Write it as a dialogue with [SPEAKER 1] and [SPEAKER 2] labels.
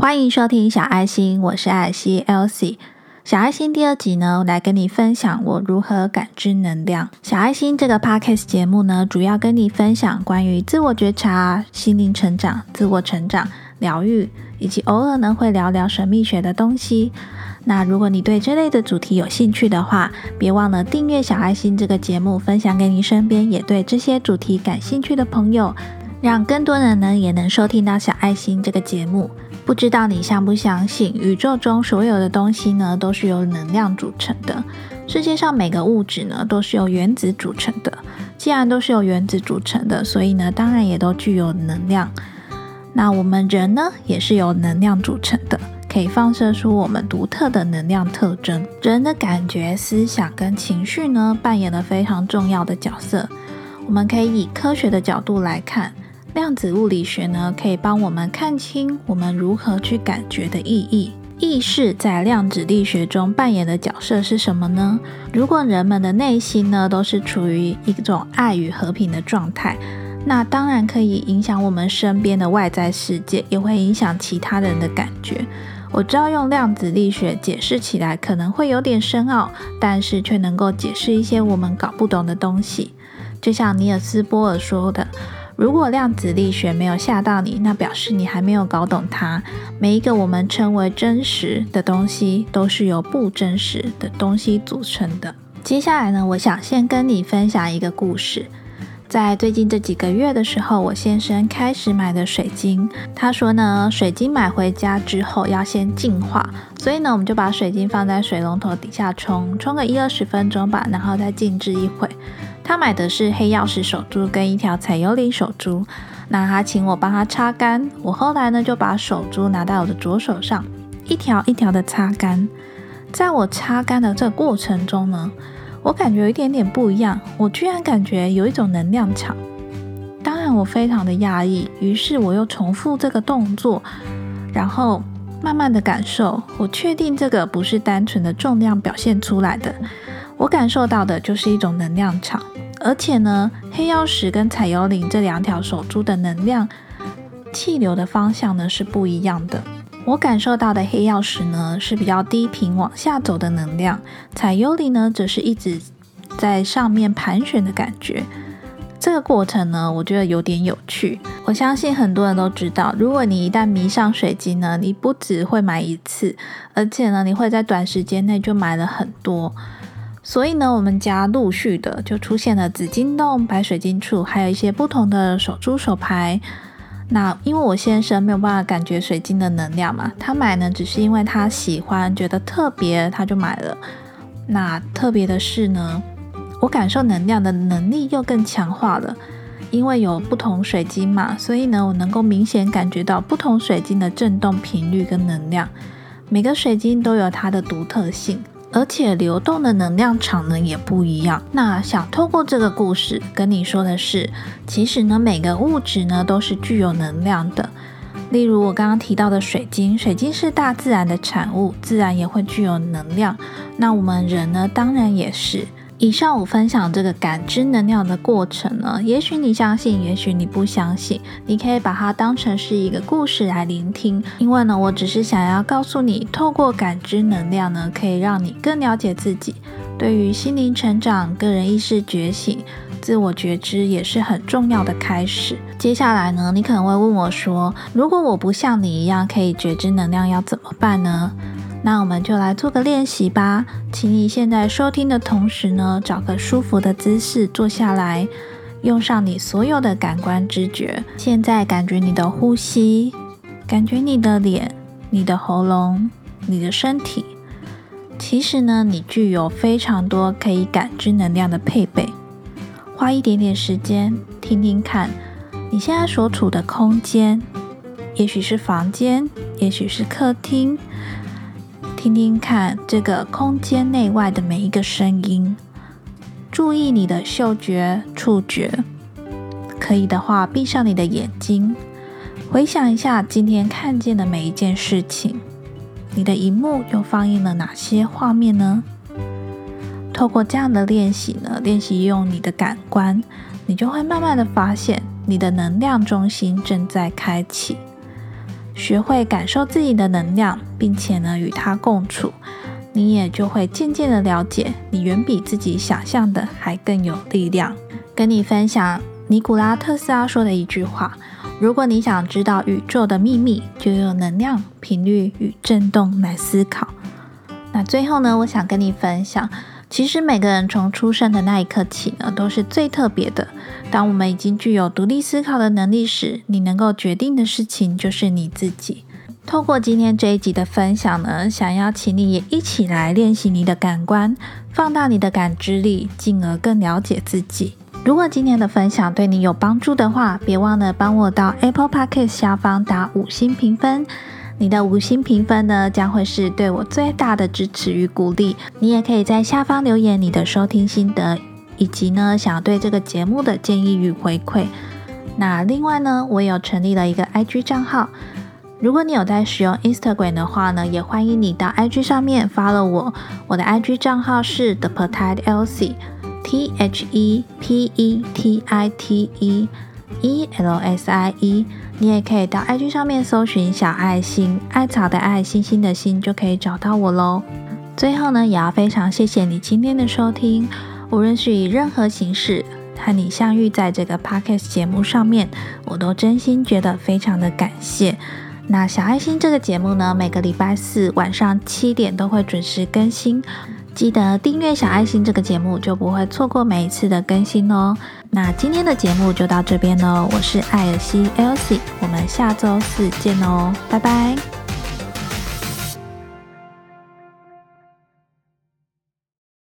[SPEAKER 1] 欢迎收听小爱心，我是艾希 Elsie。小爱心第二集呢，来跟你分享我如何感知能量。小爱心这个 podcast 节目呢，主要跟你分享关于自我觉察、心灵成长、自我成长、疗愈，以及偶尔呢会聊聊神秘学的东西。那如果你对这类的主题有兴趣的话，别忘了订阅小爱心这个节目，分享给你身边也对这些主题感兴趣的朋友，让更多人呢也能收听到小爱心这个节目。不知道你相不相信，宇宙中所有的东西呢，都是由能量组成的。世界上每个物质呢，都是由原子组成的。既然都是由原子组成的，所以呢，当然也都具有能量。那我们人呢，也是由能量组成的，可以放射出我们独特的能量特征。人的感觉、思想跟情绪呢，扮演了非常重要的角色。我们可以以科学的角度来看。量子物理学呢，可以帮我们看清我们如何去感觉的意义。意识在量子力学中扮演的角色是什么呢？如果人们的内心呢，都是处于一种爱与和平的状态，那当然可以影响我们身边的外在世界，也会影响其他人的感觉。我知道用量子力学解释起来可能会有点深奥，但是却能够解释一些我们搞不懂的东西。就像尼尔斯波尔说的。如果量子力学没有吓到你，那表示你还没有搞懂它。每一个我们称为真实的东西，都是由不真实的东西组成的。接下来呢，我想先跟你分享一个故事。在最近这几个月的时候，我先生开始买的水晶。他说呢，水晶买回家之后要先净化，所以呢，我们就把水晶放在水龙头底下冲，冲个一二十分钟吧，然后再静置一会。他买的是黑曜石手珠跟一条彩幽灵手珠，那他请我帮他擦干。我后来呢就把手珠拿到我的左手上，一条一条的擦干。在我擦干的这个过程中呢，我感觉有一点点不一样，我居然感觉有一种能量场。当然我非常的讶异，于是我又重复这个动作，然后慢慢的感受，我确定这个不是单纯的重量表现出来的。我感受到的就是一种能量场，而且呢，黑曜石跟彩幽灵这两条手珠的能量气流的方向呢是不一样的。我感受到的黑曜石呢是比较低频往下走的能量，彩幽灵呢则是一直在上面盘旋的感觉。这个过程呢，我觉得有点有趣。我相信很多人都知道，如果你一旦迷上水晶呢，你不只会买一次，而且呢，你会在短时间内就买了很多。所以呢，我们家陆续的就出现了紫金洞、白水晶簇，还有一些不同的手珠手牌。那因为我先生没有办法感觉水晶的能量嘛，他买呢只是因为他喜欢，觉得特别，他就买了。那特别的是呢，我感受能量的能力又更强化了，因为有不同水晶嘛，所以呢，我能够明显感觉到不同水晶的震动频率跟能量。每个水晶都有它的独特性。而且流动的能量场呢也不一样。那想透过这个故事跟你说的是，其实呢每个物质呢都是具有能量的。例如我刚刚提到的水晶，水晶是大自然的产物，自然也会具有能量。那我们人呢，当然也是。以上我分享这个感知能量的过程呢，也许你相信，也许你不相信，你可以把它当成是一个故事来聆听。因为呢，我只是想要告诉你，透过感知能量呢，可以让你更了解自己。对于心灵成长、个人意识觉醒、自我觉知，也是很重要的开始。接下来呢，你可能会问我说，如果我不像你一样可以觉知能量，要怎么办呢？那我们就来做个练习吧，请你现在收听的同时呢，找个舒服的姿势坐下来，用上你所有的感官知觉。现在感觉你的呼吸，感觉你的脸、你的喉咙、你的身体。其实呢，你具有非常多可以感知能量的配备。花一点点时间听听看，你现在所处的空间，也许是房间，也许是客厅。听听看，这个空间内外的每一个声音，注意你的嗅觉、触觉。可以的话，闭上你的眼睛，回想一下今天看见的每一件事情。你的荧幕又放映了哪些画面呢？透过这样的练习呢，练习用你的感官，你就会慢慢的发现，你的能量中心正在开启。学会感受自己的能量，并且呢与它共处，你也就会渐渐的了解，你远比自己想象的还更有力量。跟你分享尼古拉特斯拉说的一句话：如果你想知道宇宙的秘密，就用能量、频率与振动来思考。那最后呢，我想跟你分享。其实每个人从出生的那一刻起呢，都是最特别的。当我们已经具有独立思考的能力时，你能够决定的事情就是你自己。透过今天这一集的分享呢，想要请你也一起来练习你的感官，放大你的感知力，进而更了解自己。如果今天的分享对你有帮助的话，别忘了帮我到 Apple Podcast 下方打五星评分。你的五星评分呢，将会是对我最大的支持与鼓励。你也可以在下方留言你的收听心得，以及呢想对这个节目的建议与回馈。那另外呢，我有成立了一个 IG 账号，如果你有在使用 Instagram 的话呢，也欢迎你到 IG 上面发了我。我的 IG 账号是 The Petite Elsie，T H E P E T I T E E L S I E。你也可以到 IG 上面搜寻小爱心，艾草的爱，星星的心，就可以找到我喽。最后呢，也要非常谢谢你今天的收听，无论是以任何形式和你相遇在这个 Podcast 节目上面，我都真心觉得非常的感谢。那小爱心这个节目呢，每个礼拜四晚上七点都会准时更新。记得订阅小爱心这个节目，就不会错过每一次的更新哦。那今天的节目就到这边喽，我是艾尔西 Elsie，我们下周四见哦，拜拜。